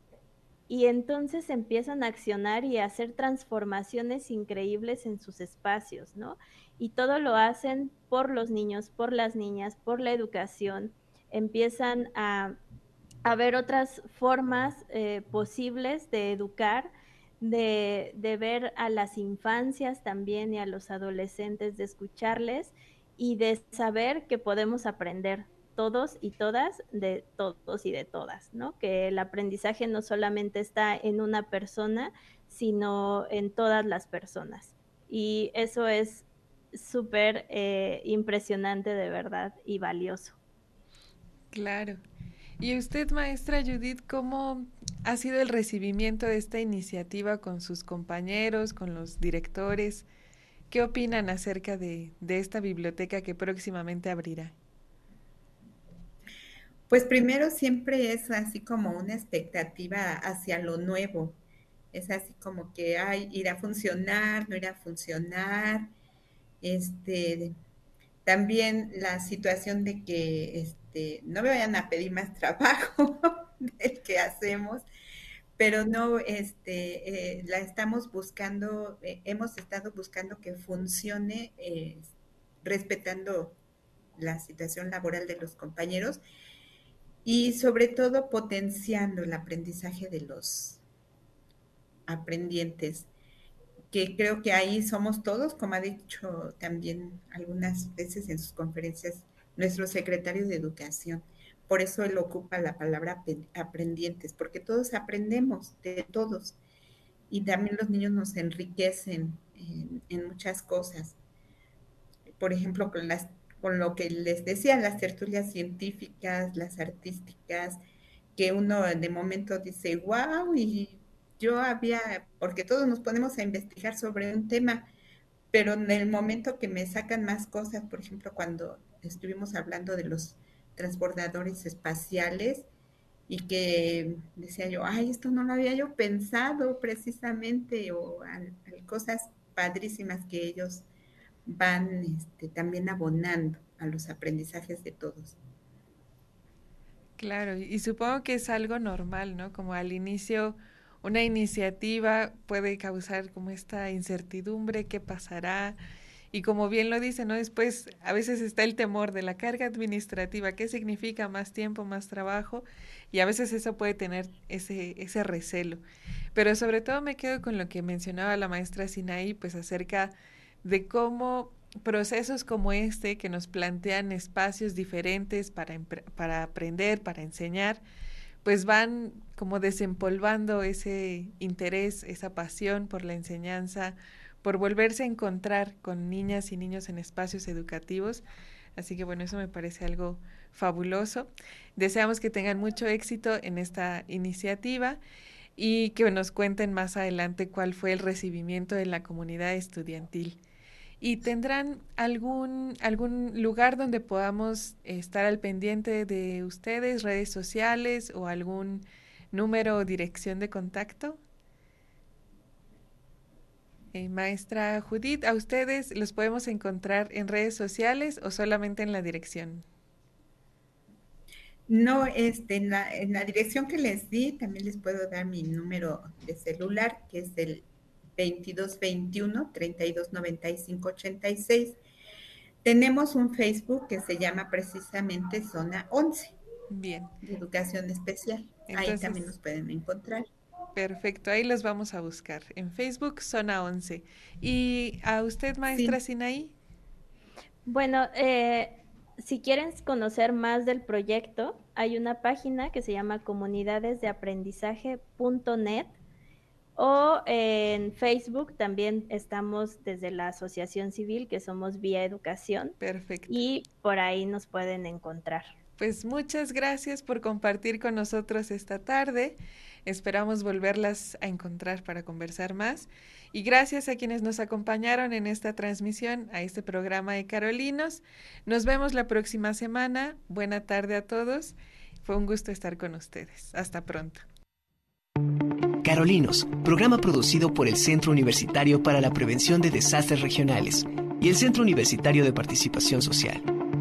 y entonces empiezan a accionar y a hacer transformaciones increíbles en sus espacios, ¿no? Y todo lo hacen por los niños, por las niñas, por la educación. Empiezan a, ver otras formas eh, posibles de educar, de, de ver a las infancias también y a los adolescentes, de escucharles y de saber que podemos aprender todos y todas de todos y de todas, ¿no? Que el aprendizaje no solamente está en una persona, sino en todas las personas. Y eso es súper eh, impresionante de verdad y valioso. Claro. Y usted, maestra Judith, ¿cómo ha sido el recibimiento de esta iniciativa con sus compañeros, con los directores? ¿Qué opinan acerca de esta biblioteca que próximamente abrirá? Pues primero siempre es así como una expectativa hacia lo nuevo. Es así como que, ay, irá a funcionar, no irá a funcionar. Este, también la situación de que este, no me vayan a pedir más trabajo del que hacemos, pero no, este, eh, la estamos buscando, eh, hemos estado buscando que funcione eh, respetando la situación laboral de los compañeros y sobre todo potenciando el aprendizaje de los aprendientes, que creo que ahí somos todos, como ha dicho también algunas veces en sus conferencias nuestro secretario de Educación. Por eso él ocupa la palabra aprendientes, porque todos aprendemos de todos. Y también los niños nos enriquecen en, en muchas cosas. Por ejemplo, con las con lo que les decía, las tertulias científicas, las artísticas, que uno de momento dice, wow, y yo había, porque todos nos ponemos a investigar sobre un tema, pero en el momento que me sacan más cosas, por ejemplo, cuando estuvimos hablando de los transbordadores espaciales y que decía yo, ay, esto no lo había yo pensado precisamente, o cosas padrísimas que ellos van este, también abonando a los aprendizajes de todos. Claro, y supongo que es algo normal, ¿no? Como al inicio una iniciativa puede causar como esta incertidumbre, qué pasará. Y como bien lo dice, ¿no? Después a veces está el temor de la carga administrativa, qué significa más tiempo, más trabajo, y a veces eso puede tener ese, ese recelo. Pero sobre todo me quedo con lo que mencionaba la maestra Sinaí, pues acerca de cómo procesos como este que nos plantean espacios diferentes para, para aprender, para enseñar, pues van como desempolvando ese interés, esa pasión por la enseñanza, por volverse a encontrar con niñas y niños en espacios educativos. Así que bueno, eso me parece algo fabuloso. Deseamos que tengan mucho éxito en esta iniciativa y que nos cuenten más adelante cuál fue el recibimiento de la comunidad estudiantil y tendrán algún, algún lugar donde podamos estar al pendiente de ustedes, redes sociales o algún número o dirección de contacto. Eh, maestra Judith, ¿a ustedes los podemos encontrar en redes sociales o solamente en la dirección? No, este, en la, en la dirección que les di, también les puedo dar mi número de celular, que es el 2221 3295 86. Tenemos un Facebook que se llama precisamente Zona 11. Bien. De educación especial. ahí también nos pueden encontrar. Perfecto, ahí los vamos a buscar. En Facebook, Zona 11. ¿Y a usted, maestra Sinaí? Bueno, eh, si quieren conocer más del proyecto, hay una página que se llama comunidadesdeaprendizaje.net o en Facebook también estamos desde la Asociación Civil, que somos Vía Educación. Perfecto. Y por ahí nos pueden encontrar. Pues muchas gracias por compartir con nosotros esta tarde. Esperamos volverlas a encontrar para conversar más. Y gracias a quienes nos acompañaron en esta transmisión, a este programa de Carolinos. Nos vemos la próxima semana. Buena tarde a todos. Fue un gusto estar con ustedes. Hasta pronto. Carolinos, programa producido por el Centro Universitario para la Prevención de Desastres Regionales y el Centro Universitario de Participación Social.